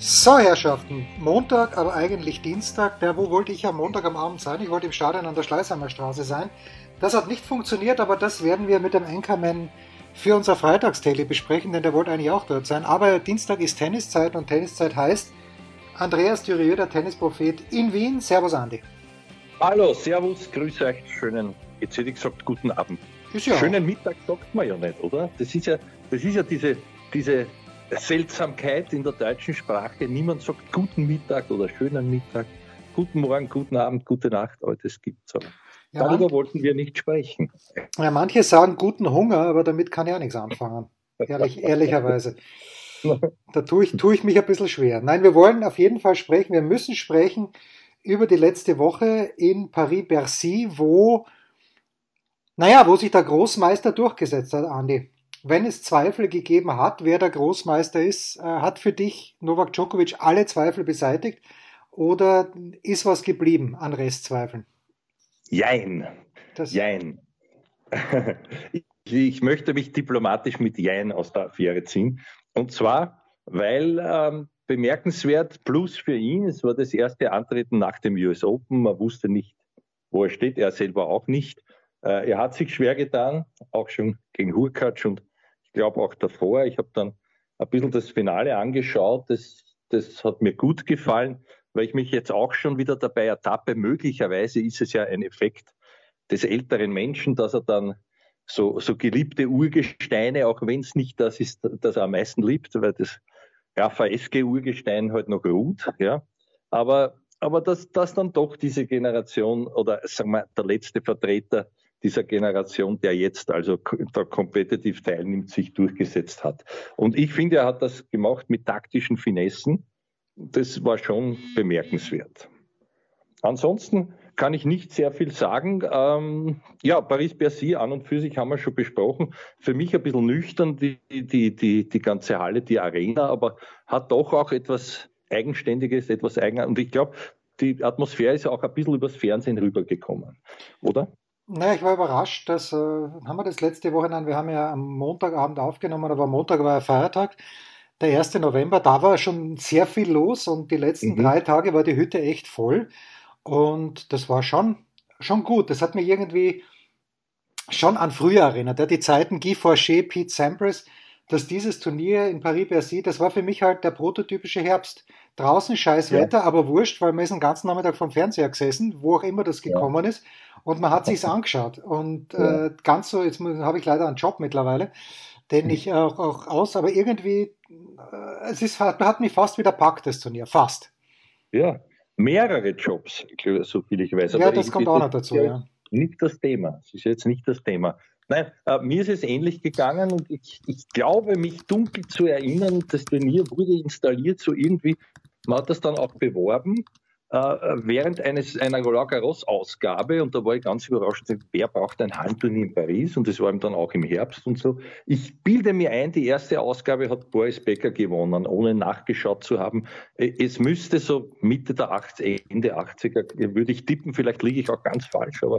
So, Herrschaften, Montag, aber eigentlich Dienstag. Der, wo wollte ich am Montag am Abend sein? Ich wollte im Stadion an der Schleißheimer Straße sein. Das hat nicht funktioniert, aber das werden wir mit dem Anchorman für unser Freitagstele besprechen, denn der wollte eigentlich auch dort sein. Aber Dienstag ist Tenniszeit und Tenniszeit heißt Andreas Dürieu, der Tennisprophet in Wien. Servus, Andi. Hallo, Servus, grüße euch. Schönen, jetzt hätte ich gesagt, guten Abend. Ja Schönen Mittag sagt man ja nicht, oder? Das ist ja, das ist ja diese, diese Seltsamkeit in der deutschen Sprache. Niemand sagt guten Mittag oder schönen Mittag, guten Morgen, guten Abend, gute Nacht, aber das gibt es aber. Ja, Darüber wollten wir nicht sprechen. Ja, manche sagen guten Hunger, aber damit kann ich auch nichts anfangen. Ehrlich, ehrlicherweise. Da tue ich, tue ich mich ein bisschen schwer. Nein, wir wollen auf jeden Fall sprechen, wir müssen sprechen über die letzte Woche in Paris-Bercy, wo, naja, wo sich der Großmeister durchgesetzt hat, Andi wenn es Zweifel gegeben hat, wer der Großmeister ist, äh, hat für dich Novak Djokovic alle Zweifel beseitigt oder ist was geblieben an Restzweifeln? Jein. Das Jein. ich möchte mich diplomatisch mit Jein aus der Affäre ziehen. Und zwar, weil ähm, bemerkenswert plus für ihn, es war das erste Antreten nach dem US Open, man wusste nicht, wo er steht, er selber auch nicht. Äh, er hat sich schwer getan, auch schon gegen Hurkacz und ich glaube auch davor. Ich habe dann ein bisschen das Finale angeschaut. Das, das hat mir gut gefallen, weil ich mich jetzt auch schon wieder dabei ertappe. Möglicherweise ist es ja ein Effekt des älteren Menschen, dass er dann so, so geliebte Urgesteine, auch wenn es nicht das ist, das er am meisten liebt, weil das Rafa-Eske-Urgestein halt noch ruht, ja. Aber, aber dass, dass dann doch diese Generation oder sagen wir der letzte Vertreter dieser Generation, der jetzt also da kompetitiv teilnimmt, sich durchgesetzt hat. Und ich finde, er hat das gemacht mit taktischen Finessen. Das war schon bemerkenswert. Ansonsten kann ich nicht sehr viel sagen. Ähm, ja, Paris-Bercy an und für sich haben wir schon besprochen. Für mich ein bisschen nüchtern, die, die, die, die ganze Halle, die Arena, aber hat doch auch etwas Eigenständiges, etwas Eigen. Und ich glaube, die Atmosphäre ist auch ein bisschen übers Fernsehen rübergekommen, oder? Naja, ich war überrascht, dass, äh, haben wir das letzte Woche, nein, wir haben ja am Montagabend aufgenommen, aber am Montag war ja Feiertag, der 1. November, da war schon sehr viel los und die letzten mhm. drei Tage war die Hütte echt voll und das war schon, schon gut. Das hat mir irgendwie schon an früher erinnert, ja, die Zeiten Guy Forcher, Pete Sampras, dass dieses Turnier in Paris-Bercy, das war für mich halt der prototypische Herbst. Draußen scheiß Wetter, ja. aber wurscht, weil man ist den ganzen Nachmittag vom Fernseher gesessen, wo auch immer das gekommen ja. ist. Und man hat sich's angeschaut. Und ja. äh, ganz so, jetzt habe ich leider einen Job mittlerweile, den hm. ich auch, auch aus, aber irgendwie, äh, es ist, hat, hat mich fast wieder packt, das Turnier. Fast. Ja, mehrere Jobs, so viel ich weiß. Ja, aber das kommt auch noch dazu, ja. Nicht das Thema. Es ist jetzt nicht das Thema. Nein, äh, mir ist es ähnlich gegangen und ich, ich glaube, mich dunkel zu erinnern, das Turnier wurde installiert, so irgendwie, man hat das dann auch beworben äh, während eines, einer Roland Garros Ausgabe und da war ich ganz überrascht, wer braucht ein Handturnier in Paris und das war ihm dann auch im Herbst und so. Ich bilde mir ein, die erste Ausgabe hat Boris Becker gewonnen, ohne nachgeschaut zu haben. Äh, es müsste so Mitte der 80er, Ende 80er, würde ich tippen, vielleicht liege ich auch ganz falsch, aber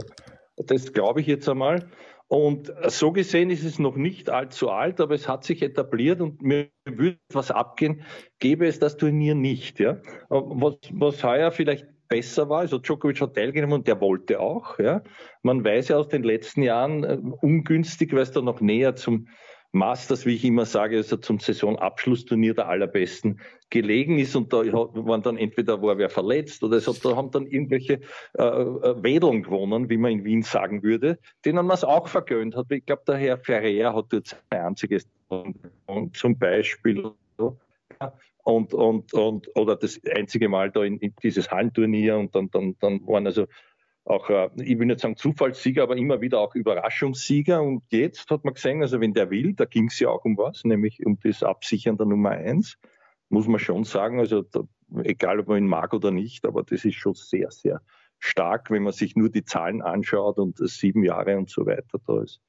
das glaube ich jetzt einmal. Und so gesehen ist es noch nicht allzu alt, aber es hat sich etabliert und mir würde etwas abgehen, gäbe es das Turnier nicht. Ja? Was, was heuer vielleicht besser war, also Djokovic hat teilgenommen und der wollte auch. Ja? Man weiß ja aus den letzten Jahren, äh, ungünstig, weil es da noch näher zum Masters, wie ich immer sage, also zum Saisonabschlussturnier der allerbesten gelegen ist und da waren dann entweder war wer verletzt oder es da haben dann irgendwelche äh, äh Wedeln gewonnen, wie man in Wien sagen würde, denen man es auch vergönnt hat. Ich glaube, der Herr Ferrer hat dort sein einziges zum Beispiel und, und, und oder das einzige Mal da in, in dieses Hallenturnier und dann, dann, dann waren also auch, äh, ich will nicht sagen Zufallssieger, aber immer wieder auch Überraschungssieger. Und jetzt hat man gesehen, also wenn der will, da ging es ja auch um was, nämlich um das Absichern der Nummer eins, muss man schon sagen, also da, egal ob man ihn mag oder nicht, aber das ist schon sehr, sehr stark, wenn man sich nur die Zahlen anschaut und sieben Jahre und so weiter da ist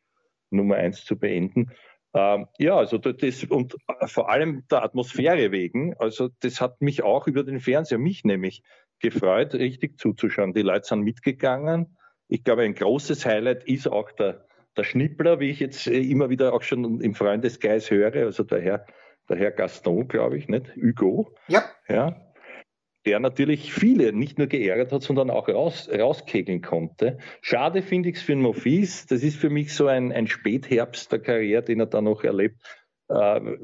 Nummer eins zu beenden. Ähm, ja, also das und vor allem der Atmosphäre wegen, also das hat mich auch über den Fernseher, mich nämlich gefreut, richtig zuzuschauen. Die Leute sind mitgegangen. Ich glaube, ein großes Highlight ist auch der, der Schnippler, wie ich jetzt äh, immer wieder auch schon im Freundesgeist höre, also der Herr, der Herr Gaston, glaube ich, nicht? Hugo. Ja. Ja, der natürlich viele nicht nur geärgert hat, sondern auch raus, rauskegeln konnte. Schade finde ich es für den Mofis. Das ist für mich so ein, ein Spätherbst der Karriere, den er da noch erlebt. Äh,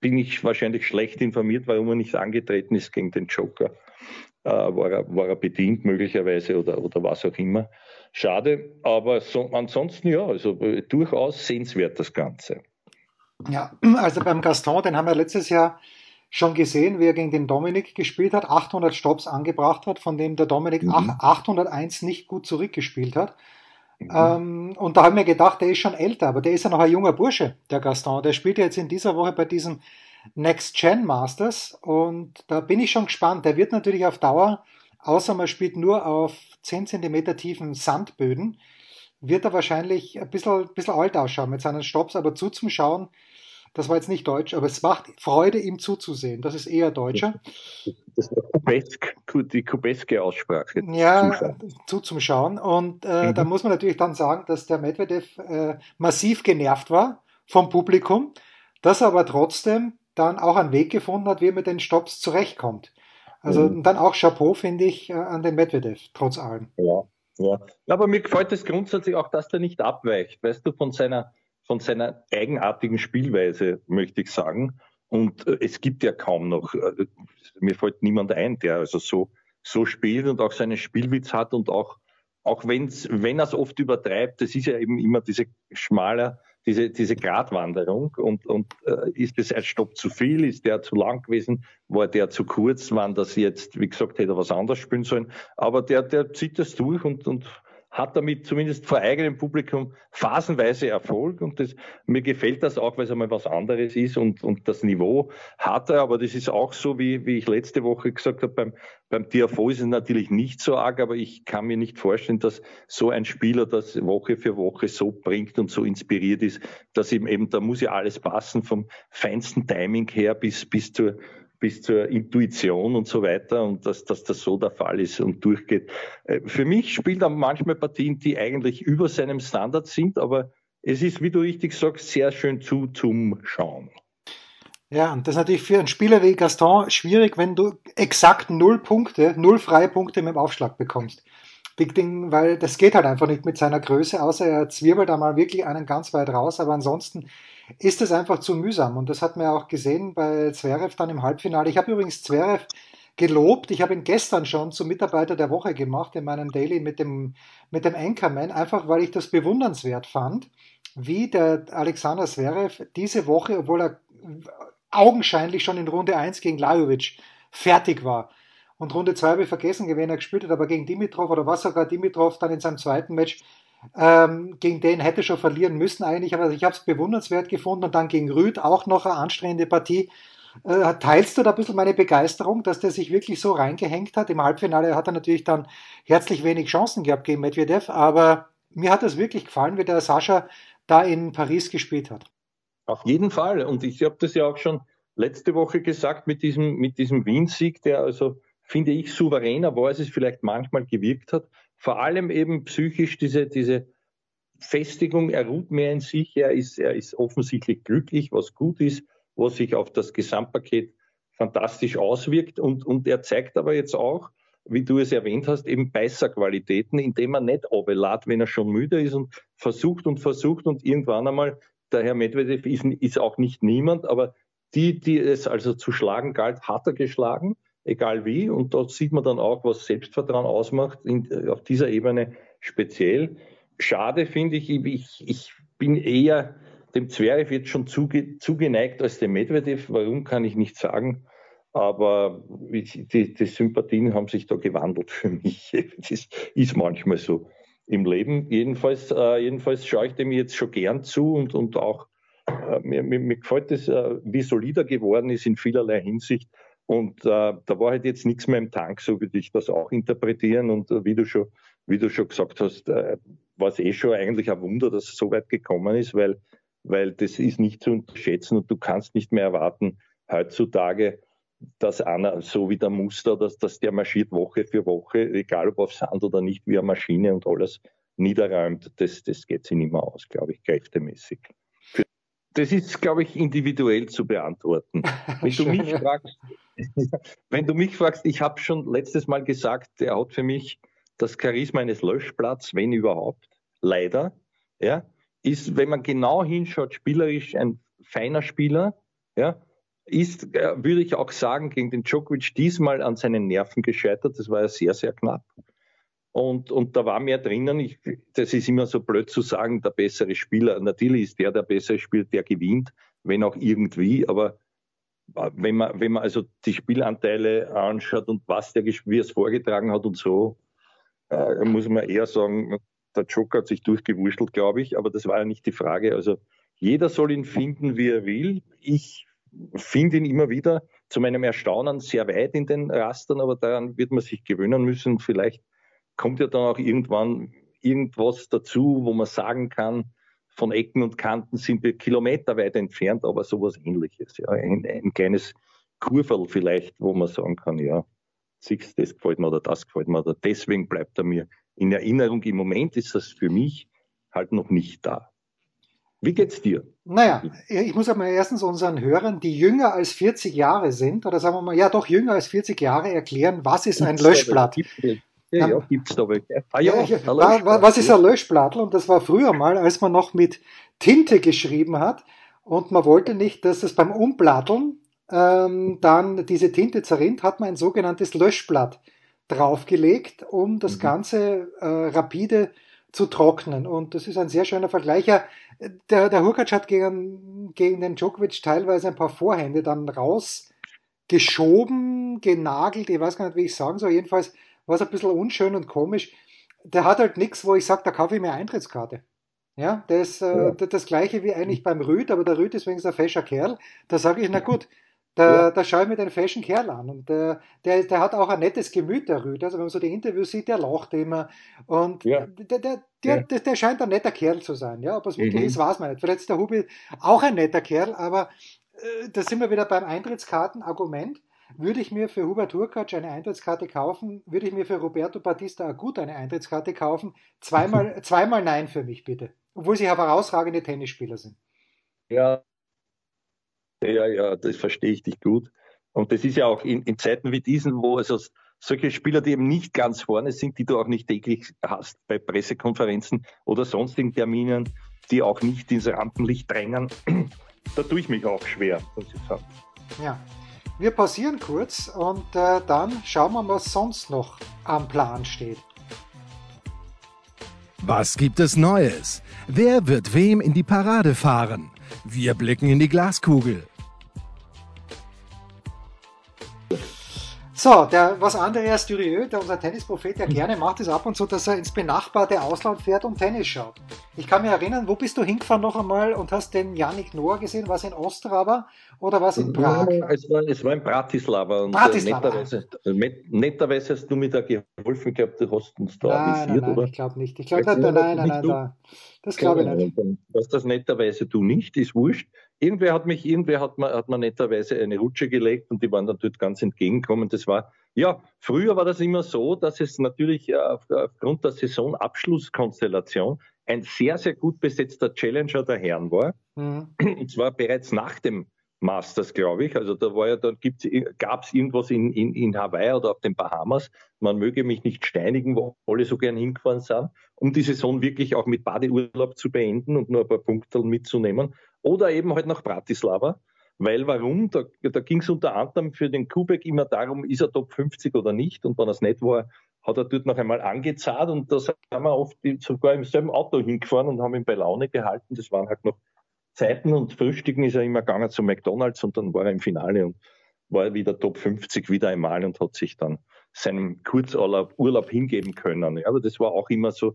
bin ich wahrscheinlich schlecht informiert, warum er nicht angetreten ist gegen den Joker. Äh, war, er, war er bedient möglicherweise oder, oder was auch immer. Schade, aber so, ansonsten ja, also äh, durchaus sehenswert das Ganze. Ja, also beim Gaston, den haben wir letztes Jahr schon gesehen, wie er gegen den Dominik gespielt hat, 800 Stops angebracht hat, von dem der Dominik mhm. 801 nicht gut zurückgespielt hat. Mhm. Ähm, und da haben wir gedacht, der ist schon älter, aber der ist ja noch ein junger Bursche, der Gaston. Der spielt jetzt in dieser Woche bei diesem Next Gen Masters und da bin ich schon gespannt. Der wird natürlich auf Dauer, außer man spielt nur auf 10 cm tiefen Sandböden, wird er wahrscheinlich ein bisschen, bisschen alt ausschauen mit seinen Stops, aber zuzuschauen, das war jetzt nicht deutsch, aber es macht Freude, ihm zuzusehen. Das ist eher deutscher. Das ist Kubesk, die kubeske Aussprache. Ja, zuschauen. zuzuschauen. Und äh, mhm. da muss man natürlich dann sagen, dass der Medvedev äh, massiv genervt war vom Publikum, dass er aber trotzdem dann auch einen Weg gefunden hat, wie er mit den Stops zurechtkommt. Also mhm. dann auch Chapeau, finde ich, äh, an den Medvedev, trotz allem. Ja, ja. Aber mir gefällt es grundsätzlich auch, dass der nicht abweicht, weißt du, von seiner von seiner eigenartigen Spielweise, möchte ich sagen. Und äh, es gibt ja kaum noch, äh, mir fällt niemand ein, der also so, so spielt und auch seinen Spielwitz hat und auch, auch wenn's, wenn er es oft übertreibt, das ist ja eben immer diese schmale, diese, diese Gratwanderung und, und äh, ist es ein Stopp zu viel, ist der zu lang gewesen, war der zu kurz, waren das jetzt, wie gesagt, hätte er was anderes spielen sollen, aber der, der zieht das durch und, und hat damit zumindest vor eigenem Publikum phasenweise Erfolg und das, mir gefällt das auch, weil es einmal was anderes ist und, und das Niveau hat er, aber das ist auch so, wie, wie ich letzte Woche gesagt habe, beim, beim TFO ist es natürlich nicht so arg, aber ich kann mir nicht vorstellen, dass so ein Spieler das Woche für Woche so bringt und so inspiriert ist, dass ihm eben, da muss ja alles passen, vom feinsten Timing her bis, bis zur bis zur Intuition und so weiter und dass, dass das so der Fall ist und durchgeht. Äh, für mich spielt er manchmal Partien, die eigentlich über seinem Standard sind, aber es ist, wie du richtig sagst, sehr schön zu zum Schauen. Ja, und das ist natürlich für einen Spieler wie Gaston schwierig, wenn du exakt null Punkte, null freie Punkte mit dem Aufschlag bekommst. Big Ding, weil das geht halt einfach nicht mit seiner Größe, außer er zwirbelt da mal wirklich einen ganz weit raus, aber ansonsten ist es einfach zu mühsam. Und das hat man auch gesehen bei Zverev dann im Halbfinale. Ich habe übrigens Zverev gelobt. Ich habe ihn gestern schon zum Mitarbeiter der Woche gemacht in meinem Daily mit dem, mit dem Anchorman, einfach weil ich das bewundernswert fand, wie der Alexander Zverev diese Woche, obwohl er augenscheinlich schon in Runde 1 gegen Lajovic fertig war. Und Runde 2 habe ich vergessen, wen er gespielt hat, aber gegen Dimitrov oder was sogar Dimitrov dann in seinem zweiten Match ähm, gegen den hätte schon verlieren müssen eigentlich, aber ich habe es bewundernswert gefunden und dann gegen Rüd auch noch eine anstrengende Partie. Äh, teilst du da ein bisschen meine Begeisterung, dass der sich wirklich so reingehängt hat? Im Halbfinale hat er natürlich dann herzlich wenig Chancen gehabt gegen Medvedev, aber mir hat es wirklich gefallen, wie der Sascha da in Paris gespielt hat. Auf jeden Fall. Und ich habe das ja auch schon letzte Woche gesagt mit diesem, mit diesem Wien-Sieg, der also, finde ich, souveräner war, als es vielleicht manchmal gewirkt hat. Vor allem eben psychisch diese, diese Festigung, er ruht mehr in sich, er ist, er ist offensichtlich glücklich, was gut ist, was sich auf das Gesamtpaket fantastisch auswirkt. Und, und er zeigt aber jetzt auch, wie du es erwähnt hast, eben Beißerqualitäten, indem er nicht abelad, wenn er schon müde ist und versucht und versucht und irgendwann einmal, der Herr Medvedev ist, ist auch nicht niemand, aber die, die es also zu schlagen galt, hat er geschlagen egal wie. Und dort sieht man dann auch, was Selbstvertrauen ausmacht, in, äh, auf dieser Ebene speziell. Schade finde ich, ich, ich bin eher dem Zverev jetzt schon zuge, zugeneigt als dem Medvedev. Warum kann ich nicht sagen? Aber die, die Sympathien haben sich da gewandelt für mich. Das ist manchmal so im Leben. Jedenfalls, äh, jedenfalls schaue ich dem jetzt schon gern zu und, und auch äh, mir, mir, mir gefällt es, äh, wie solider geworden ist in vielerlei Hinsicht Und äh, da war halt jetzt nichts mehr im Tank, so würde ich das auch interpretieren. Und äh, wie du schon, wie du schon gesagt hast, äh, war es eh schon eigentlich ein Wunder, dass es so weit gekommen ist, weil, weil das ist nicht zu unterschätzen und du kannst nicht mehr erwarten, heutzutage, dass einer, so wie der Muster, dass, dass der marschiert Woche für Woche, egal ob auf Sand oder nicht, wie eine Maschine und alles niederräumt. Das, das geht sich nicht mehr aus, glaube ich, kräftemäßig. Das ist, glaube ich, individuell zu beantworten. Wenn du mich fragst, wenn du mich fragst, ich habe schon letztes Mal gesagt, er hat für mich das Charisma eines Löschplatz, wenn überhaupt, leider, ja, ist, wenn man genau hinschaut, spielerisch ein feiner Spieler, ja, ist, äh, würde ich auch sagen, gegen den Djokovic diesmal an seinen Nerven gescheitert. Das war ja sehr, sehr knapp. Und, und da war mehr drinnen. Ich, das ist immer so blöd zu sagen, der bessere Spieler. Natürlich ist der, der bessere spielt, der gewinnt, wenn auch irgendwie. Aber wenn man, wenn man also die Spielanteile anschaut und was der, wie es vorgetragen hat und so, äh, muss man eher sagen, der Joker hat sich durchgewurschtelt, glaube ich. Aber das war ja nicht die Frage. Also jeder soll ihn finden, wie er will. Ich finde ihn immer wieder zu meinem Erstaunen sehr weit in den Rastern, aber daran wird man sich gewöhnen müssen. Vielleicht kommt ja dann auch irgendwann irgendwas dazu, wo man sagen kann, von Ecken und Kanten sind wir kilometerweit entfernt, aber sowas ähnliches. Ja. Ein, ein kleines Kurvel vielleicht, wo man sagen kann, ja, das gefällt mir oder das gefällt mir oder deswegen bleibt er mir in Erinnerung. Im Moment ist das für mich halt noch nicht da. Wie geht's dir? Naja, ich muss aber erstens unseren Hörern, die jünger als 40 Jahre sind, oder sagen wir mal, ja doch jünger als 40 Jahre, erklären, was ist ein Löschblatt? Ja, ja, gibt's da welche. Ah, ja, ja, was ist ein Löschblatt? Und das war früher mal, als man noch mit Tinte geschrieben hat und man wollte nicht, dass es beim Umblatteln ähm, dann diese Tinte zerrinnt, hat man ein sogenanntes Löschblatt draufgelegt, um das mhm. Ganze äh, rapide zu trocknen. Und das ist ein sehr schöner Vergleich. Ja, der, der Hurkacz hat gegen, gegen den Djokovic teilweise ein paar Vorhände dann rausgeschoben, genagelt, ich weiß gar nicht, wie ich sagen soll. Jedenfalls war es ein bisschen unschön und komisch. Der hat halt nichts, wo ich sage, da kaufe ich mir Eintrittskarte. Ja, das ist äh, ja. das gleiche wie eigentlich beim Rüd, aber der Rüd ist wenigstens ein fescher Kerl. Da sage ich, na gut, da, ja. da schaue ich mir den fashion Kerl an. Und der, der, der hat auch ein nettes Gemüt, der Rüd. Also wenn man so die Interviews sieht, der lacht immer. Und ja. der, der, der, der, der, scheint ein netter Kerl zu sein. Ja, ob es wirklich mhm. ist, weiß man nicht. Vielleicht ist der Hubi auch ein netter Kerl, aber äh, da sind wir wieder beim Eintrittskartenargument. Würde ich mir für Hubert Hurkacz eine Eintrittskarte kaufen, würde ich mir für Roberto Batista Agut eine Eintrittskarte kaufen. Zweimal, zweimal nein für mich, bitte. Obwohl sie herausragende Tennisspieler sind. Ja, ja, ja, das verstehe ich dich gut. Und das ist ja auch in, in Zeiten wie diesen, wo also solche Spieler, die eben nicht ganz vorne sind, die du auch nicht täglich hast bei Pressekonferenzen oder sonstigen Terminen, die auch nicht ins Rampenlicht drängen, da tue ich mich auch schwer, muss ich sagen. Ja, wir pausieren kurz und äh, dann schauen wir, was sonst noch am Plan steht. Was gibt es Neues? Wer wird wem in die Parade fahren? Wir blicken in die Glaskugel. So, der, was Andreas Dürieu, der unser Tennisprophet, ja gerne macht, ist ab und zu, dass er ins benachbarte Ausland fährt und Tennis schaut. Ich kann mich erinnern, wo bist du hingefahren noch einmal und hast den Yannick Noah gesehen? Was in Ostrava oder was in Prag? Es war, es war in Bratislava. Und äh, Bratislava. Netterweise, netterweise hast du mir da geholfen. Ich glaube, du hast uns da nein, avisiert, nein, nein, oder? ich glaube nicht. Ich glaube, nein, nein, nein, nein, nein, das glaube ich nicht. Was das netterweise du nicht, ist wurscht. Irgendwer hat mich, irgendwer hat mir, hat mir netterweise eine Rutsche gelegt und die waren dann dort ganz entgegenkommen. Das war, ja, früher war das immer so, dass es natürlich äh, aufgrund der Saisonabschlusskonstellation ein sehr, sehr gut besetzter Challenger der Herren war. Mhm. Und zwar bereits nach dem Masters, glaube ich. Also da war ja, dann gab es irgendwas in, in, in Hawaii oder auf den Bahamas. Man möge mich nicht steinigen, wo alle so gern hingefahren sind, um die Saison wirklich auch mit Badeurlaub zu beenden und nur ein paar Punkte mitzunehmen. Oder eben halt nach Bratislava. Weil warum? Da, da ging es unter anderem für den Kubek immer darum, ist er Top 50 oder nicht. Und wenn er es nicht war, hat er dort noch einmal angezahlt und da sind wir oft sogar im selben Auto hingefahren und haben ihn bei Laune gehalten. Das waren halt noch Zeiten und Frühstücken ist er immer gegangen zu McDonalds und dann war er im Finale und war wieder Top 50 wieder einmal und hat sich dann seinem Kurzurlaub Urlaub hingeben können. Ja, aber das war auch immer so.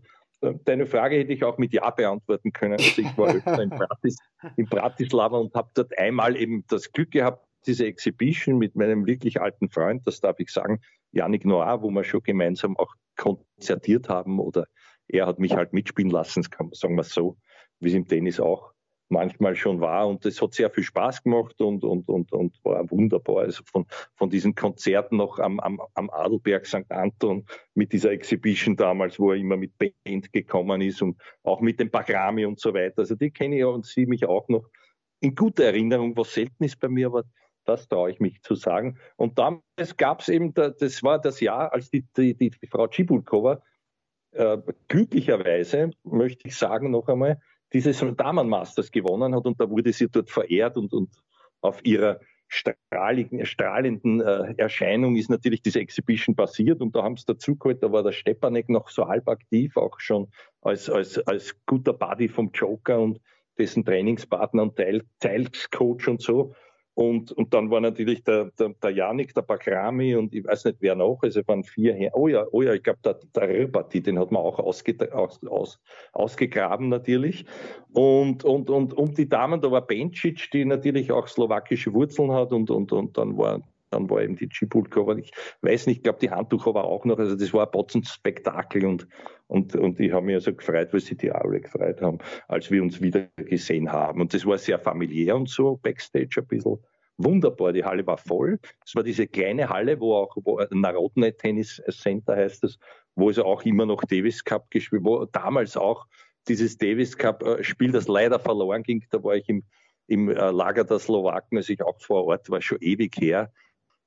Deine Frage hätte ich auch mit Ja beantworten können. Also ich war öfter in, Bratis, in Bratislava und habe dort einmal eben das Glück gehabt, diese Exhibition mit meinem wirklich alten Freund, das darf ich sagen, Yannick Noir, wo wir schon gemeinsam auch konzertiert haben oder er hat mich halt mitspielen lassen, sagen wir so, wie es im Tennis auch manchmal schon war. Und es hat sehr viel Spaß gemacht und, und, und, und war wunderbar. Also von, von diesen Konzerten noch am, am, am Adelberg St. Anton mit dieser Exhibition damals, wo er immer mit Band gekommen ist und auch mit dem Bagrami und so weiter. Also die kenne ich und sie mich auch noch in guter Erinnerung, was selten ist bei mir, aber das traue ich mich zu sagen. Und damals gab es eben, das war das Jahr, als die, die, die, Frau Cibulkova äh, glücklicherweise, möchte ich sagen noch einmal, dieses Damenmasters gewonnen hat und da wurde sie dort verehrt und, und auf ihrer strahligen, strahlenden äh, Erscheinung ist natürlich diese Exhibition passiert und da haben sie dazu geholt, da war der Stepanek noch so halb aktiv, auch schon als, als, als guter Buddy vom Joker und dessen Trainingspartner und Teil, Teilscoach und so. Und, und dann war natürlich der, der, der Janik, der Bakrami und ich weiß nicht wer noch, also waren vier her. Oh ja, oh ja, ich glaube, der, der Rbati, den hat man auch ausge, aus, aus, ausgegraben natürlich. Und, und, und um die Damen, da war Bencic, die natürlich auch slowakische Wurzeln hat und, und, und dann war dann war eben die Chipulkova. Ich weiß nicht, ich glaube, die Handtucher war auch noch. Also das war ein Botzen-Spektakel und, und, und ich habe mich also gefreut, weil sie die alle gefreut haben, als wir uns wieder gesehen haben. Und das war sehr familiär und so, Backstage ein bisschen wunderbar. Die Halle war voll. Es war diese kleine Halle, wo auch wo Narodne Tennis Center heißt es, wo es auch immer noch Davis Cup gespielt, wo damals auch dieses Davis Cup äh, Spiel, das leider verloren ging, da war ich im, im äh, Lager der Slowaken, als ich auch vor Ort war, schon ewig her.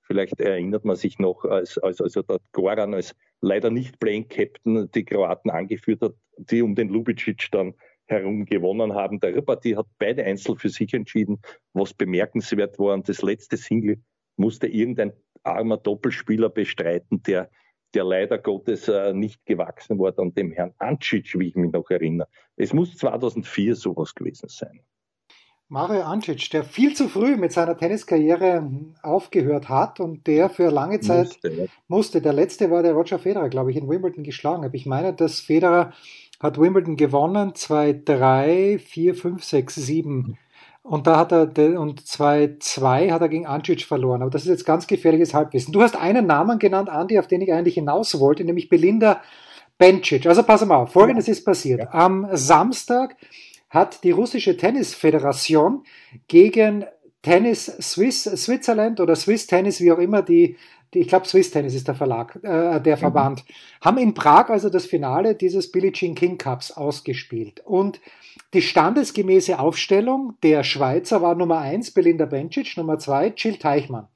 Vielleicht erinnert man sich noch, als, als also der Goran als leider nicht Playing Captain die Kroaten angeführt hat, die um den Lubicic dann herum gewonnen haben. Der Ripperti hat beide Einzel für sich entschieden, was bemerkenswert war. Und das letzte Single musste irgendein armer Doppelspieler bestreiten, der, der leider Gottes äh, nicht gewachsen war an dem Herrn Ancic, wie ich mich noch erinnere. Es muss 2004 sowas gewesen sein. Mario Ancic, der viel zu früh mit seiner Tenniskarriere aufgehört hat und der für lange Zeit musste. Ja. musste. Der letzte war der Roger Federer, glaube ich, in Wimbledon geschlagen habe. Ich meine, dass Federer hat Wimbledon gewonnen, 2, 3, 4, 5, 6, 7. Und da hat er, und 2, 2 hat er gegen Ancic verloren. Aber das ist jetzt ganz gefährliches Halbwissen. Du hast einen Namen genannt, Andi, auf den ich eigentlich hinaus wollte, nämlich Belinda Bencic. Also pass mal auf, folgendes ist passiert. Am Samstag hat die russische Tennisföderation gegen Tennis Swiss, Switzerland oder Swiss Tennis, wie auch immer die die, ich glaube Swiss Tennis ist der Verlag, äh, der mhm. Verband, mhm. haben in Prag also das Finale dieses Billie Jean King Cups ausgespielt. Und die standesgemäße Aufstellung der Schweizer war Nummer eins Belinda Bencic, Nummer zwei Jill Teichmann.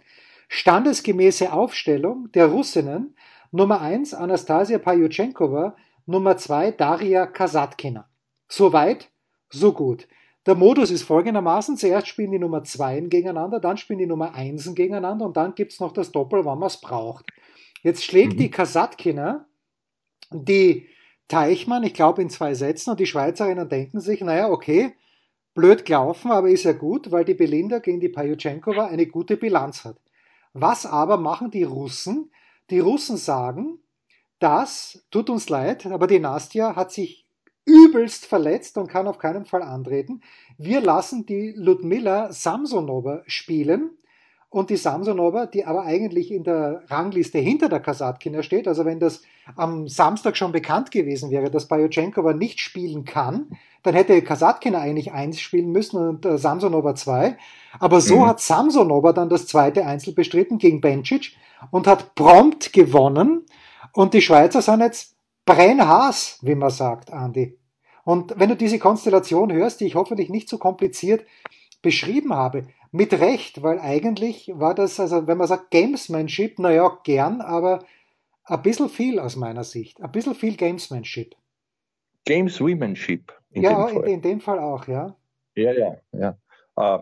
Standesgemäße Aufstellung der Russinnen Nummer eins Anastasia Pajuchenkova, Nummer zwei Daria Kasatkina. Soweit, so gut. Der Modus ist folgendermaßen, zuerst spielen die Nummer 2 gegeneinander, dann spielen die Nummer 1 gegeneinander und dann gibt es noch das Doppel, wann man es braucht. Jetzt schlägt mhm. die Kasatkina die Teichmann, ich glaube in zwei Sätzen und die Schweizerinnen denken sich, naja, okay, blöd gelaufen, aber ist ja gut, weil die Belinda gegen die Pajuchenkova eine gute Bilanz hat. Was aber machen die Russen? Die Russen sagen, das tut uns leid, aber die Nastja hat sich übelst verletzt und kann auf keinen Fall antreten. Wir lassen die Ludmila Samsonova spielen und die Samsonova, die aber eigentlich in der Rangliste hinter der Kasatkina steht, also wenn das am Samstag schon bekannt gewesen wäre, dass Bajochenkova nicht spielen kann, dann hätte Kasatkina eigentlich eins spielen müssen und äh, Samsonova zwei. Aber so mhm. hat Samsonova dann das zweite Einzel bestritten gegen Bencic und hat prompt gewonnen. Und die Schweizer sind jetzt Brennhaas, wie man sagt, Andi. Und wenn du diese Konstellation hörst, die ich hoffentlich nicht so kompliziert beschrieben habe, mit Recht, weil eigentlich war das, also wenn man sagt Gamesmanship, naja, gern, aber ein bisschen viel aus meiner Sicht. Ein bisschen viel Gamesmanship. Gameswomanship. ja, in, in, dem Fall auch, ja. Ja, ja, ja. Uh,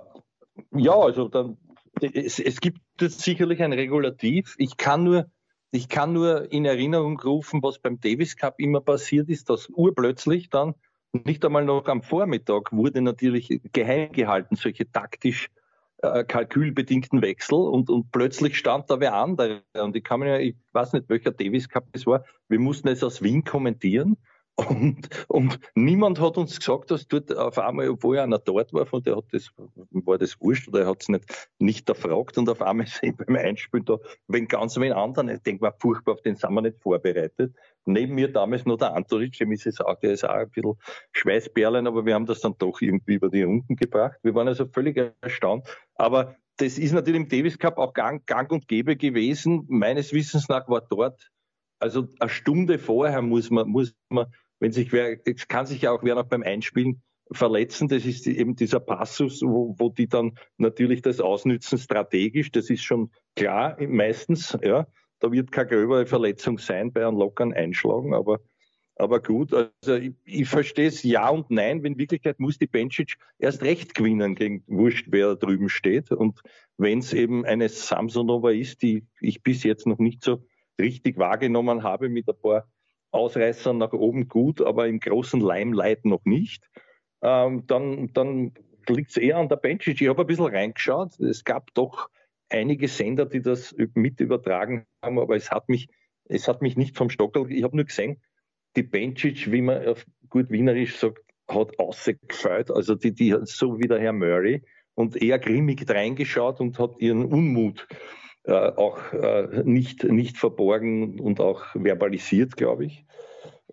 ja, also dann, es, es gibt sicherlich ein Regulativ. Ich kann nur ich kann nur in Erinnerung rufen, was beim Davis Cup immer passiert ist, dass urplötzlich dann, nicht einmal noch am Vormittag, wurde natürlich geheim gehalten, solche taktisch äh, kalkülbedingten Wechsel und, und plötzlich stand da wer andere. Und ich kann mir ich weiß nicht, welcher Davis Cup es war, wir mussten es aus Wien kommentieren Und, und niemand hat uns gesagt, dass dort auf einmal, obwohl einer dort war, von der hat das, war das wurscht oder er hat es nicht, nicht erfragt und auf einmal ist beim Einspielen da, wenn ganz wen anderen, ich denke mal, furchtbar, auf den sind wir nicht vorbereitet. Neben mir damals noch der Antonic, dem ist es auch, der ist auch ein bisschen Schweißperlen, aber wir haben das dann doch irgendwie über die Runden gebracht. Wir waren also völlig erstaunt. Aber das ist natürlich im Davis Cup auch gang, gang und gäbe gewesen. Meines Wissens nach war dort, also eine Stunde vorher muss man, muss man wenn sich wer, es kann sich ja auch wer noch beim Einspielen verletzen. Das ist eben dieser Passus, wo, wo die dann natürlich das ausnützen strategisch. Das ist schon klar meistens. Ja, da wird keine gröbere Verletzung sein bei einem lockeren Einschlagen, aber aber gut, also ich, ich verstehe es ja und nein. In Wirklichkeit muss die Bencic erst recht gewinnen gegen Wurscht, wer da drüben steht. Und wenn es eben eine Samsonova ist, die ich bis jetzt noch nicht so richtig wahrgenommen habe mit ein paar Ausreißern nach oben gut, aber im großen Limelight noch nicht, ähm, dann, dann liegt es eher an der Benchic. Ich habe ein bisschen reingeschaut. Es gab doch einige Sender, die das mit übertragen haben, aber es hat mich, es hat mich nicht vom Stockel. Ich habe nur gesehen, die Benchic, wie man auf gut Wienerisch sagt, hat ausgefällt. Also die, die hat so wie der Herr Murray und eher grimmig reingeschaut und hat ihren Unmut auch äh, nicht, nicht verborgen und auch verbalisiert, glaube ich.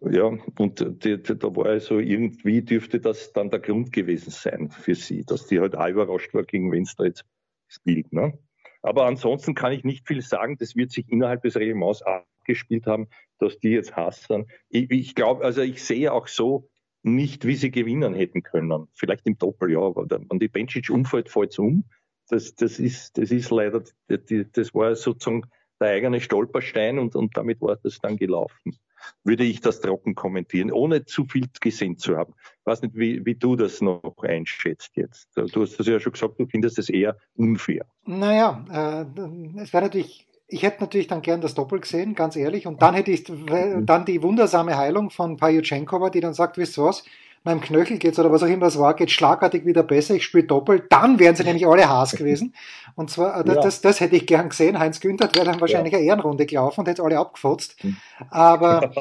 Ja, und die, die, da war also irgendwie dürfte das dann der Grund gewesen sein für sie, dass die halt auch überrascht war, gegen wen es da jetzt spielt. Ne? Aber ansonsten kann ich nicht viel sagen. Das wird sich innerhalb des Reglements abgespielt haben, dass die jetzt hassen. Ich, ich glaube, also ich sehe auch so nicht, wie sie gewinnen hätten können. Vielleicht im Doppel, ja, aber wenn die Bencic umfällt, fällt es um das, das, ist, das ist leider, das war sozusagen der eigene Stolperstein und, und damit war das dann gelaufen. Würde ich das trocken kommentieren, ohne zu viel gesehen zu haben. Ich weiß nicht, wie, wie du das noch einschätzt jetzt. Du hast das ja schon gesagt, du findest das eher unfair. Naja, äh, es wäre natürlich ich hätte natürlich dann gern das Doppel gesehen, ganz ehrlich. Und dann hätte ich dann die wundersame Heilung von Pajuchenkova, die dann sagt, wisst ihr was, meinem Knöchel geht's oder was auch immer es war, geht schlagartig wieder besser, ich spiele doppelt, dann wären sie nämlich alle Haas gewesen. Und zwar, äh, das, ja. das, das, hätte ich gern gesehen. Heinz Günther wäre dann wahrscheinlich ja. eine Ehrenrunde gelaufen und hätte alle abgefotzt. Hm. Aber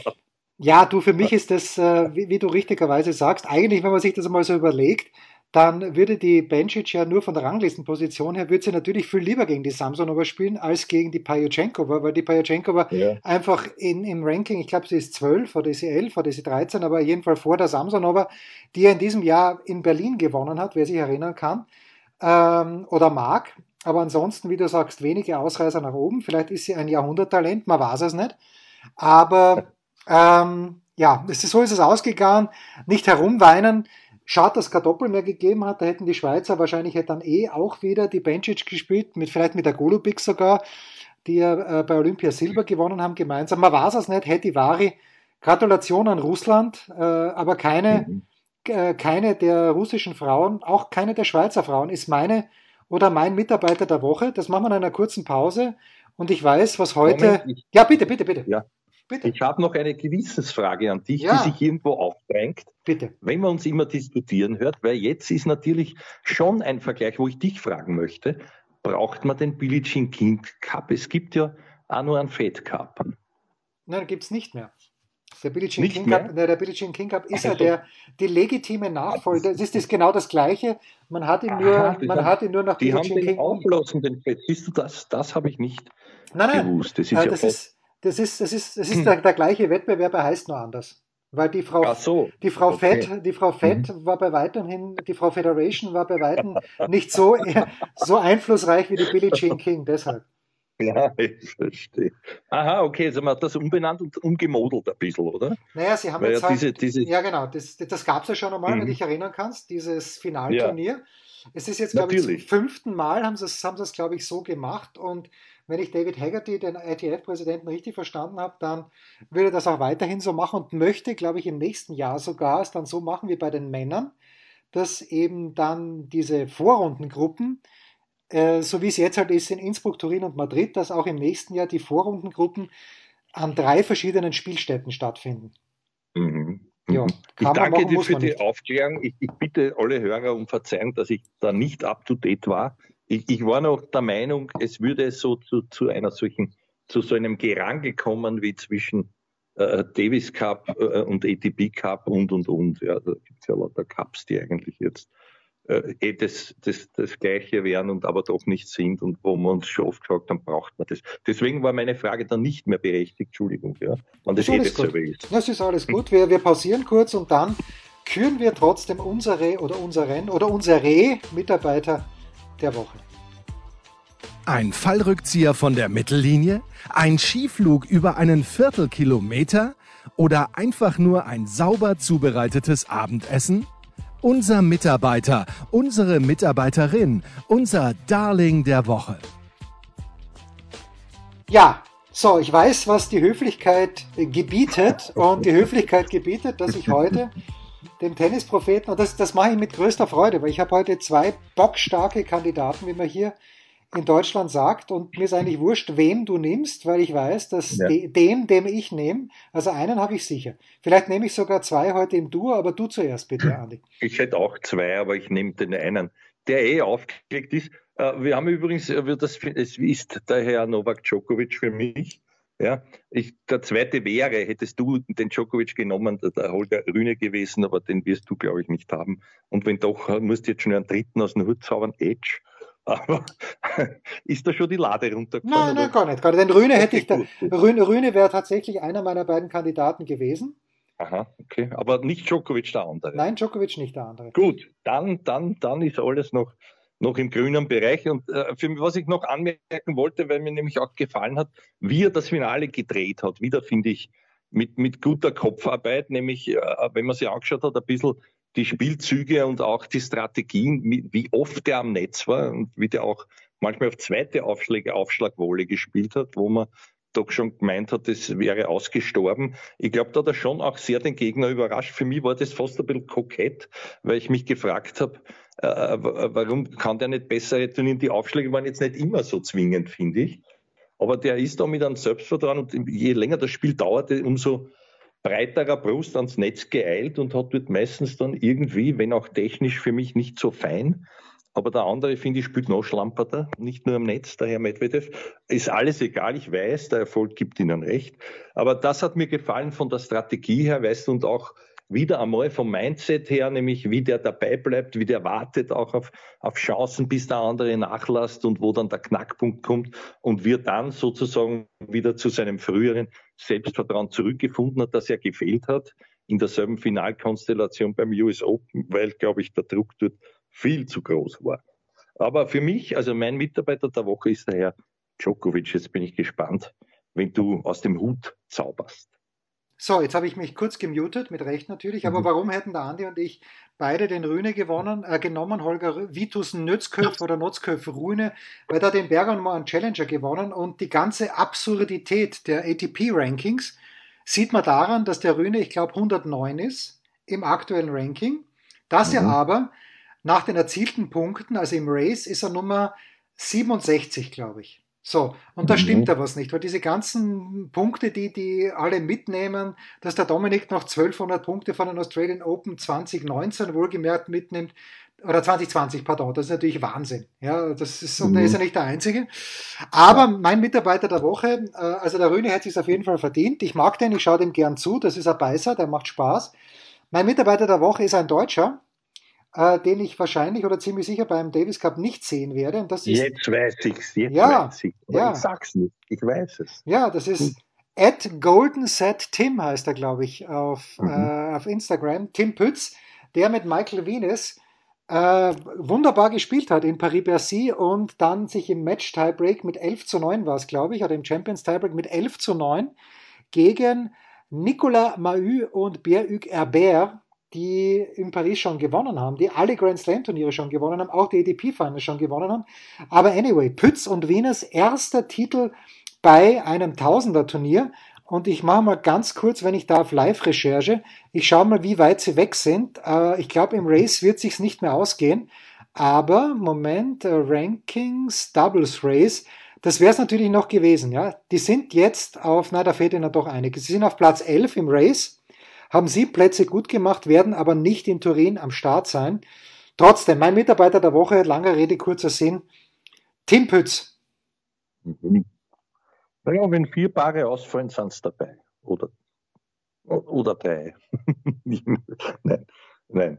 ja, du, für mich ist das, äh, wie, wie, du richtigerweise sagst, eigentlich, wenn man sich das einmal so überlegt, dann würde die Bencic ja nur von der Ranglistenposition her, würde sie natürlich viel lieber gegen die Samsonova spielen, als gegen die Pajuchenkova, weil die Pajuchenkova ja. einfach in, im Ranking, ich glaube, sie ist 12 oder ist sie 11 oder ist sie 13, aber jedenfalls vor der Samsonova, die ja in diesem Jahr in Berlin gewonnen hat, wer sich erinnern kann, ähm, oder mag. Aber ansonsten, wie du sagst, wenige Ausreißer nach oben. Vielleicht ist sie ein Jahrhunderttalent, man weiß es nicht. Aber ähm, ja, so ist es ausgegangen. Nicht herumweinen. Schade, dass es kein Doppel mehr gegeben hat. Da hätten die Schweizer wahrscheinlich dann eh auch wieder die Bencic gespielt, mit, vielleicht mit der Golubik sogar, die ja äh, bei Olympia Silber gewonnen haben gemeinsam. Man weiß es nicht, hätte Vari. Gratulation an Russland, äh, aber keine, mhm. äh, keine der russischen Frauen, auch keine der Schweizer Frauen ist meine oder mein Mitarbeiter der Woche. Das machen wir in einer kurzen Pause. Und ich weiß, was heute. Moment, ja, bitte, bitte, bitte. Ja. Bitte. Ich habe noch eine Gewissensfrage an dich, ja. die sich irgendwo aufdrängt. Bitte. Wenn man uns immer diskutieren hört, weil jetzt ist natürlich schon ein Vergleich, wo ich dich fragen möchte, braucht man den Billie Jean King Cup? Es gibt ja auch nur einen Fed Cup. Nein, gibt es nicht mehr. Der Billie Jean, King Cup, der Billie Jean King Cup ist also, ja der, die legitime Nachfolger. Das ist das genau das Gleiche. Man hat ihn nur, aha, man haben, hat ihn nur nach Billie Jean King. Auflassen, den Fed. Siehst du das? Das habe ich nicht nein, nein, gewusst. Das ist, äh, ja das ist das ist, das ist, das ist hm. der, der, gleiche Wettbewerb, er heißt nur anders. Weil die Frau, so. die Frau okay. Fett, die Frau Fett mhm. war bei weitem hin, die Frau Federation war bei weitem nicht so, so einflussreich wie die Billie Jean King, deshalb. Ja, ich verstehe. Aha, okay, also man hat das umbenannt und umgemodelt ein bisschen, oder? Naja, sie haben Weil jetzt ja, halt, diese, diese ja genau, das, das gab es ja schon einmal, mhm. wenn du dich erinnern kannst, dieses Finalturnier. Ja. Es ist jetzt, glaube ich, zum fünften Mal haben sie es, haben sie es, glaube ich, so gemacht und wenn ich David Haggerty, den ITF-Präsidenten, richtig verstanden habe, dann würde er das auch weiterhin so machen und möchte, glaube ich, im nächsten Jahr sogar es dann so machen wie bei den Männern, dass eben dann diese Vorrundengruppen, äh, so wie es jetzt halt ist in Innsbruck, Turin und Madrid, dass auch im nächsten Jahr die Vorrundengruppen an drei verschiedenen Spielstätten stattfinden. Mhm. Ja, ich danke machen, dir für die nicht. Aufklärung. Ich, ich, bitte alle Hörer um Verzeihung, dass ich da nicht up to date war ich, ich war noch der Meinung, es würde so zu, zu einer solchen, zu so einem Gerangel kommen wie zwischen äh, Davis Cup äh, und ATP Cup und und und. Ja, da gibt es ja lauter Cups, die eigentlich jetzt eh das, das, das Gleiche wären und aber doch nicht sind und wo wir uns schon oft gesagt haben, braucht man das. Deswegen war meine Frage dann nicht mehr berechtigt, Entschuldigung, ja, wenn das, das eh dasselbe ist. Das ist alles gut. Wir, wir pausieren kurz und dann küren wir trotzdem unsere oder unseren oder unsere Mitarbeiter der Woche. Ein Fallrückzieher von der Mittellinie? Ein Skiflug über einen Viertelkilometer? Oder einfach nur ein sauber zubereitetes Abendessen? Unser Mitarbeiter, unsere Mitarbeiterin, unser Darling der Woche. Ja, so, ich weiß, was die Höflichkeit gebietet und die Höflichkeit gebietet, dass ich heute dem Tennispropheten, und das, das mache ich mit größter Freude, weil ich habe heute zwei bockstarke Kandidaten, wie man hier in Deutschland sagt und mir ist eigentlich wurscht, wem du nimmst, weil ich weiß, dass ja. de, dem, dem ich nehme, also einen habe ich sicher. Vielleicht nehme ich sogar zwei heute im Duo, aber du zuerst bitte, Andi. Ich hätte auch zwei, aber ich nehme den einen, der eh aufgelegt ist. Äh, wir haben übrigens, äh, das, es ist der Herr Novak Djokovic für mich. Ja, ich, der zweite wäre, hättest du den Djokovic genommen, der Holger Rühne gewesen, aber den wirst du, glaube ich, nicht haben. Und wenn doch, musst du jetzt schon einen dritten aus dem Hut zaubern, Edge. Aber ist da schon die Lade runtergefahren? Nein, nein, gar nicht. Gar nicht. Denn Rühne hätte ich da, Rühne, Rühne wäre tatsächlich einer meiner beiden Kandidaten gewesen. Aha, okay. Aber nicht Djokovic der andere. Nein, Djokovic nicht der andere. Gut, dann, dann, dann ist alles noch, noch im grünen Bereich. Und äh, für was ich noch anmerken wollte, weil mir nämlich auch gefallen hat, wie er das Finale gedreht hat. Wieder finde ich mit, mit guter Kopfarbeit, nämlich, äh, wenn man sich angeschaut hat, ein bisschen die Spielzüge und auch die Strategien, wie oft der am Netz war und wie der auch manchmal auf zweite Aufschläge Aufschlagwolle gespielt hat, wo man doch schon gemeint hat, das wäre ausgestorben. Ich glaube, da hat er schon auch sehr den Gegner überrascht. Für mich war das fast ein bisschen kokett, weil ich mich gefragt habe, äh, warum kann der nicht besser returnieren? Die Aufschläge waren jetzt nicht immer so zwingend, finde ich. Aber der ist da mit einem Selbstvertrauen und je länger das Spiel dauerte, umso breiterer Brust ans Netz geeilt und hat dort meistens dann irgendwie, wenn auch technisch für mich nicht so fein, aber der andere, finde ich, spielt noch schlamperter, nicht nur am Netz, der Herr Medvedev. Ist alles egal, ich weiß, der Erfolg gibt Ihnen recht. Aber das hat mir gefallen von der Strategie her, weißt du, und auch wieder einmal vom Mindset her, nämlich wie der dabei bleibt, wie der wartet auch auf, auf Chancen, bis der andere nachlässt und wo dann der Knackpunkt kommt und wir dann sozusagen wieder zu seinem früheren Selbstvertrauen zurückgefunden hat, das er gefehlt hat in derselben Finalkonstellation beim US Open, weil, glaube ich, der Druck dort viel zu groß war. Aber für mich, also mein Mitarbeiter der Woche ist der Herr Djokovic. Jetzt bin ich gespannt, wenn du aus dem Hut zauberst. So, jetzt habe ich mich kurz gemutet, mit Recht natürlich, aber mhm. warum hätten der Andi und ich beide den Rühne gewonnen, äh, genommen, Holger Vitus Nötzköpf oder Nötzköpf Rühne, weil da den Berger mal einen Challenger gewonnen und die ganze Absurdität der ATP-Rankings sieht man daran, dass der Rühne, ich glaube, 109 ist im aktuellen Ranking, dass mhm. er aber nach den erzielten Punkten, also im Race, ist er Nummer 67, glaube ich. So, und da mhm. stimmt da was nicht, weil diese ganzen Punkte, die die alle mitnehmen, dass der Dominik noch 1200 Punkte von den Australian Open 2019 wohlgemerkt mitnimmt, oder 2020, pardon, das ist natürlich Wahnsinn. Ja, das ist, und er ist ja mhm. nicht der Einzige. Aber mein Mitarbeiter der Woche, äh, also der Röne hat sich auf jeden Fall verdient. Ich mag den, ich schaue dem gern zu, das ist ein Beißer, der macht Spaß. Mein Mitarbeiter der Woche ist ein Deutscher, äh, den ich wahrscheinlich oder ziemlich sicher beim Davis Cup nicht sehen werde. Und das ist, jetzt weiß ich's, jetzt ja, weiß ich ja. Ich sag's nicht, ich weiß es. Ja, das ist hm. at Golden Set Tim heißt er, glaube ich, auf, mhm. äh, auf Instagram. Tim Pütz, der mit Michael Venus äh, wunderbar gespielt hat in Paris-Bercy und dann sich im Match-Tiebreak mit 11 zu 9 war es, glaube ich, oder im Champions-Tiebreak mit 11 zu 9 gegen Nicolas Mahü und Pierre-Hugues Herbert die in Paris schon gewonnen haben, die alle Grand Slam Turniere schon gewonnen haben, auch die ADP Finals schon gewonnen haben. Aber anyway, Pütz und Wieners erster Titel bei einem Tausender Turnier. Und ich mache mal ganz kurz, wenn ich da auf Live-Recherche, ich schaue mal, wie weit sie weg sind. Äh, ich glaube, im Race wird sich's nicht mehr ausgehen. Aber Moment, äh, Rankings, Doubles Race, das wäre es natürlich noch gewesen. Ja, die sind jetzt auf, na, da fehlt ihnen doch einiges. Sie sind auf Platz 11 im Race haben sieben Plätze gut gemacht, werden aber nicht in Turin am Start sein. Trotzdem, mein Mitarbeiter der Woche, langer Rede, kurzer Sinn, Tim Pütz. Mhm. Naja, wenn vier Paare ausfallen, sind es dabei, oder? Oder drei. nein, nein.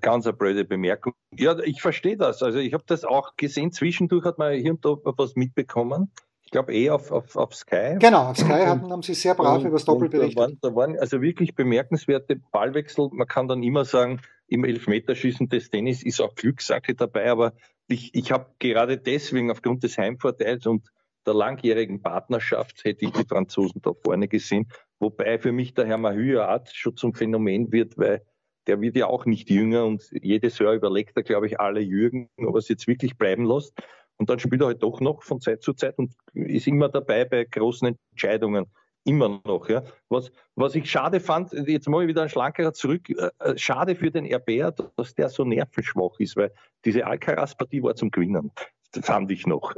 Ganz eine blöde Bemerkung. Ja, ich verstehe das. Also ich habe das auch gesehen. Zwischendurch hat man hier und da was mitbekommen. Ich glaube eh auf, auf, auf Sky. Genau, auf Sky hatten, haben sie sehr brav über das Doppel berichtet. Da waren, da waren also wirklich bemerkenswerte Ballwechsel. Man kann dann immer sagen, im Elfmeterschießen des Tennis ist auch Glückssache dabei, aber ich, ich habe gerade deswegen aufgrund des Heimvorteils und der langjährigen Partnerschaft hätte ich die Franzosen da vorne gesehen. Wobei für mich der Herr Mahüat schon zum Phänomen wird, weil der wird ja auch nicht jünger und jedes Jahr überlegt er, glaube ich, alle Jürgen, ob er es jetzt wirklich bleiben lässt. Und dann spielt er halt doch noch von Zeit zu Zeit und ist immer dabei bei großen Entscheidungen. Immer noch, ja. Was, was ich schade fand, jetzt mal wieder ein schlankerer zurück, äh, äh schade für den RBR, dass der so nervenschwach ist, weil diese Alcaraz-Partie war zum Gewinnen. Das fand ich noch.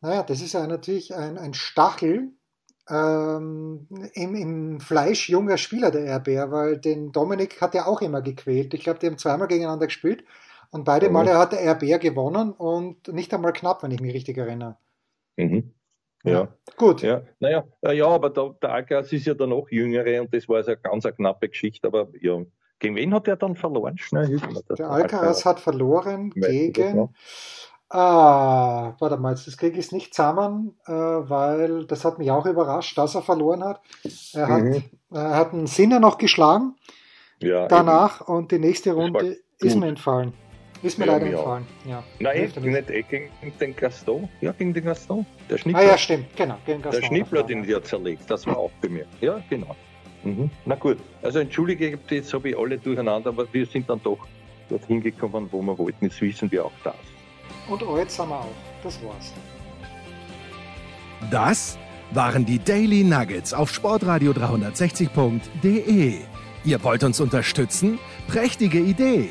Naja, das ist ja natürlich ein, ein Stachel, ähm, im, im Fleisch junger Spieler der RBR, weil den Dominik hat er auch immer gequält. Ich glaube, die haben zweimal gegeneinander gespielt und beide. Male hat der RBR gewonnen und nicht einmal knapp, wenn ich mich richtig erinnere. Mhm. Ja. ja. Gut. Ja, naja, ja, aber der, der Alcaraz ist ja dann auch jüngere und das war also eine ganz eine knappe Geschichte, aber ja. Gegen wen hat er dann verloren? Schnell, der Alcaraz hat verloren gegen Ah, warte mal, das kriege ich nicht zusammen, äh, weil das hat mich auch überrascht, dass er verloren hat. Er hat, mhm. er hat einen Sinner noch geschlagen ja, danach eben. und die nächste Runde ist mir entfallen. Ist mir ja, leider entfallen. Ja, Nein, nicht eh gegen den Gaston. Ja, gegen den Gaston. Der Schnippler. Ah ja, stimmt, genau. Gegen Gaston der Schnippler, den der zerlegt, das war auch bemerkt. Ja, genau. Mhm. Na gut, also entschuldige, jetzt habe ich alle durcheinander, aber wir sind dann doch dorthin gekommen, wo wir wollten. Jetzt wissen wir auch das. Und alt sind wir auch. Das war's. Das waren die Daily Nuggets auf sportradio 360.de. Ihr wollt uns unterstützen? Prächtige Idee!